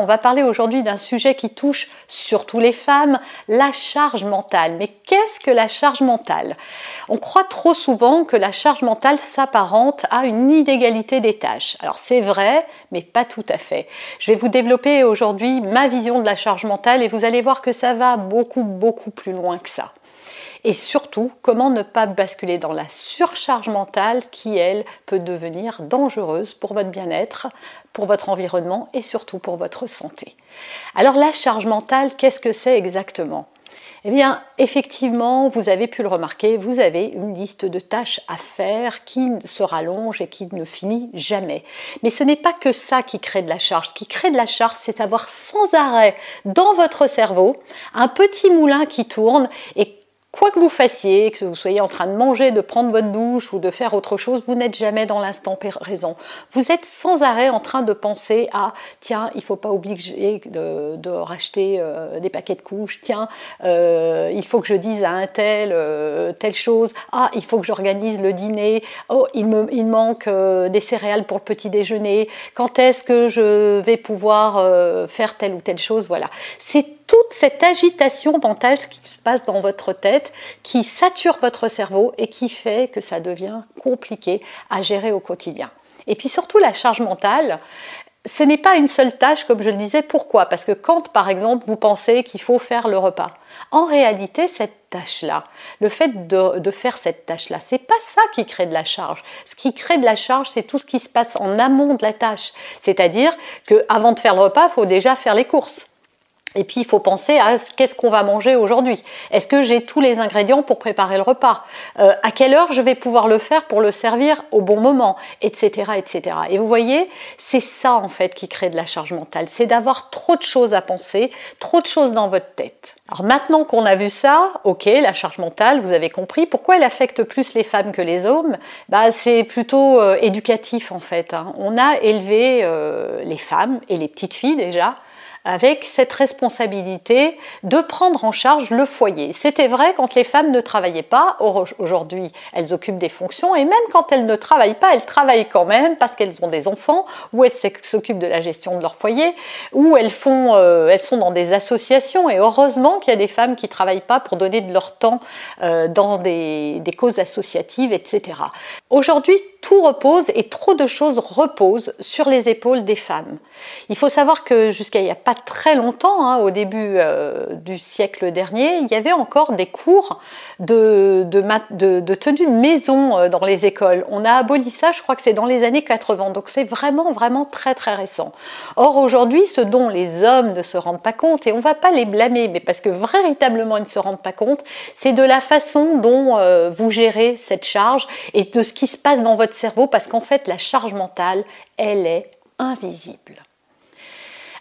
On va parler aujourd'hui d'un sujet qui touche surtout les femmes, la charge mentale. Mais qu'est-ce que la charge mentale? On croit trop souvent que la charge mentale s'apparente à une inégalité des tâches. Alors c'est vrai, mais pas tout à fait. Je vais vous développer aujourd'hui ma vision de la charge mentale et vous allez voir que ça va beaucoup, beaucoup plus loin que ça et surtout comment ne pas basculer dans la surcharge mentale qui, elle, peut devenir dangereuse pour votre bien-être, pour votre environnement et surtout pour votre santé. Alors la charge mentale, qu'est-ce que c'est exactement? Eh bien, effectivement, vous avez pu le remarquer, vous avez une liste de tâches à faire qui se rallonge et qui ne finit jamais. Mais ce n'est pas que ça qui crée de la charge. Ce qui crée de la charge, c'est d'avoir sans arrêt dans votre cerveau un petit moulin qui tourne et Quoi que vous fassiez, que vous soyez en train de manger, de prendre votre douche ou de faire autre chose, vous n'êtes jamais dans l'instant présent. Vous êtes sans arrêt en train de penser à tiens, il faut pas oublier de, racheter euh, des paquets de couches, tiens, euh, il faut que je dise à un tel euh, telle chose, ah, il faut que j'organise le dîner, oh, il me manque des céréales pour le petit déjeuner, quand est-ce que je vais pouvoir faire telle ou telle chose, voilà. Toute cette agitation mentale qui se passe dans votre tête, qui sature votre cerveau et qui fait que ça devient compliqué à gérer au quotidien. Et puis surtout la charge mentale, ce n'est pas une seule tâche, comme je le disais. Pourquoi? Parce que quand, par exemple, vous pensez qu'il faut faire le repas, en réalité, cette tâche-là, le fait de, faire cette tâche-là, c'est pas ça qui crée de la charge. Ce qui crée de la charge, c'est tout ce qui se passe en amont de la tâche. C'est-à-dire que avant de faire le repas, il faut déjà faire les courses. Et puis il faut penser à qu'est-ce qu'on va manger aujourd'hui. Est-ce que j'ai tous les ingrédients pour préparer le repas? Euh, À quelle heure je vais pouvoir le faire pour le servir au bon moment? Etc. etc. Et vous voyez, c'est ça en fait qui crée de la charge mentale. C'est d'avoir trop de choses à penser, trop de choses dans votre tête. Alors maintenant qu'on a vu ça, ok, la charge mentale, vous avez compris. Pourquoi elle affecte plus les femmes que les hommes bah, C'est plutôt euh, éducatif en fait. Hein. On a élevé euh, les femmes et les petites filles déjà avec cette responsabilité de prendre en charge le foyer. C'était vrai quand les femmes ne travaillaient pas. Aujourd'hui, elles occupent des fonctions et même quand elles ne travaillent pas, elles travaillent quand même parce qu'elles ont des enfants ou elles s'occupent de la gestion de leur foyer ou elles font, euh, elles sont dans des associations. Et heureusement qu'il y a des femmes qui travaillent pas pour donner de leur temps euh, dans des, des causes associatives, etc. Aujourd'hui, tout repose et trop de choses reposent sur les épaules des femmes. Il faut savoir que jusqu'à il n'y a pas très longtemps, hein, au début euh, du siècle dernier, il y avait encore des cours de, tenue de maison euh, dans les écoles. On a aboli ça, je crois que c'est dans les années 80, donc c'est vraiment, vraiment très, très récent. Or, aujourd'hui, ce dont les hommes ne se rendent pas compte, et on ne va pas les blâmer, mais parce que véritablement ils ne se rendent pas compte, c'est de la façon dont euh, vous gérez cette charge et de ce qui se passe dans votre cerveau parce qu'en fait la charge mentale, elle est invisible.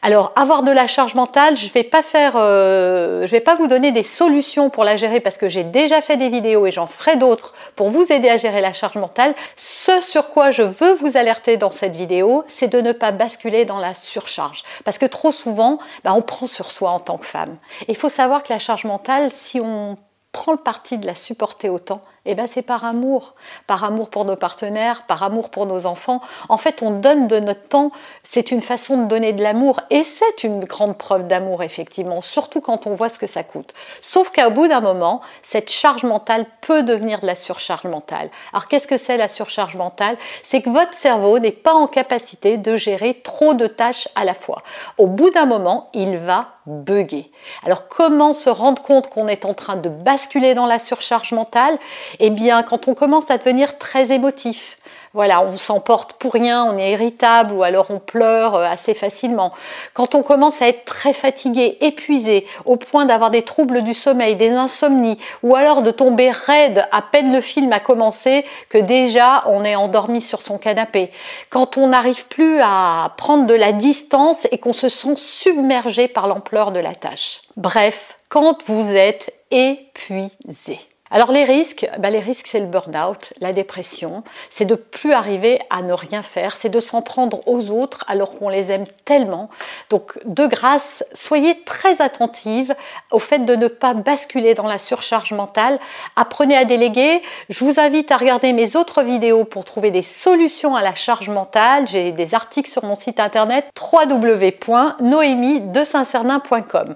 Alors, avoir de la charge mentale, je ne vais pas faire, euh, vais pas vous donner des solutions pour la gérer parce que j'ai déjà fait des vidéos et j'en ferai d'autres pour vous aider à gérer la charge mentale. Ce sur quoi je veux vous alerter dans cette vidéo, c'est de ne pas basculer dans la surcharge parce que trop souvent, bah, on prend sur soi en tant que femme. Il faut savoir que la charge mentale, si on prend le parti de la supporter autant, eh ben c'est par amour, par amour pour nos partenaires, par amour pour nos enfants. En fait, on donne de notre temps, c'est une façon de donner de l'amour et c'est une grande preuve d'amour effectivement, surtout quand on voit ce que ça coûte. Sauf qu'au bout d'un moment, cette charge mentale peut devenir de la surcharge mentale. Alors qu'est-ce que c'est la surcharge mentale? C'est que votre cerveau n'est pas en capacité de gérer trop de tâches à la fois. Au bout d'un moment, il va bugger. Alors comment se rendre compte qu'on est en train de basculer dans la surcharge mentale? Eh bien, quand on commence à devenir très émotif, voilà, on s'emporte pour rien, on est irritable ou alors on pleure euh, assez facilement. Quand on commence à être très fatigué, épuisé, au point d'avoir des troubles du sommeil, des insomnies, ou alors de tomber raide à peine le film a commencé, que déjà on est endormi sur son canapé. Quand on n'arrive plus à prendre de la distance et qu'on se sent submergé par l'ampleur de la tâche. Bref, quand vous êtes épuisé. Alors les risques, bah, les risques c'est le burn-out, la dépression, c'est de plus arriver à ne rien faire, c'est de s'en prendre aux autres alors qu'on les aime tellement. Donc de grâce, soyez très attentive au fait de ne pas basculer dans la surcharge mentale. Apprenez à déléguer. Je vous invite à regarder mes autres vidéos pour trouver des solutions à la charge mentale. J'ai des articles sur mon site internet www.noémie-de-saint-cernin.com.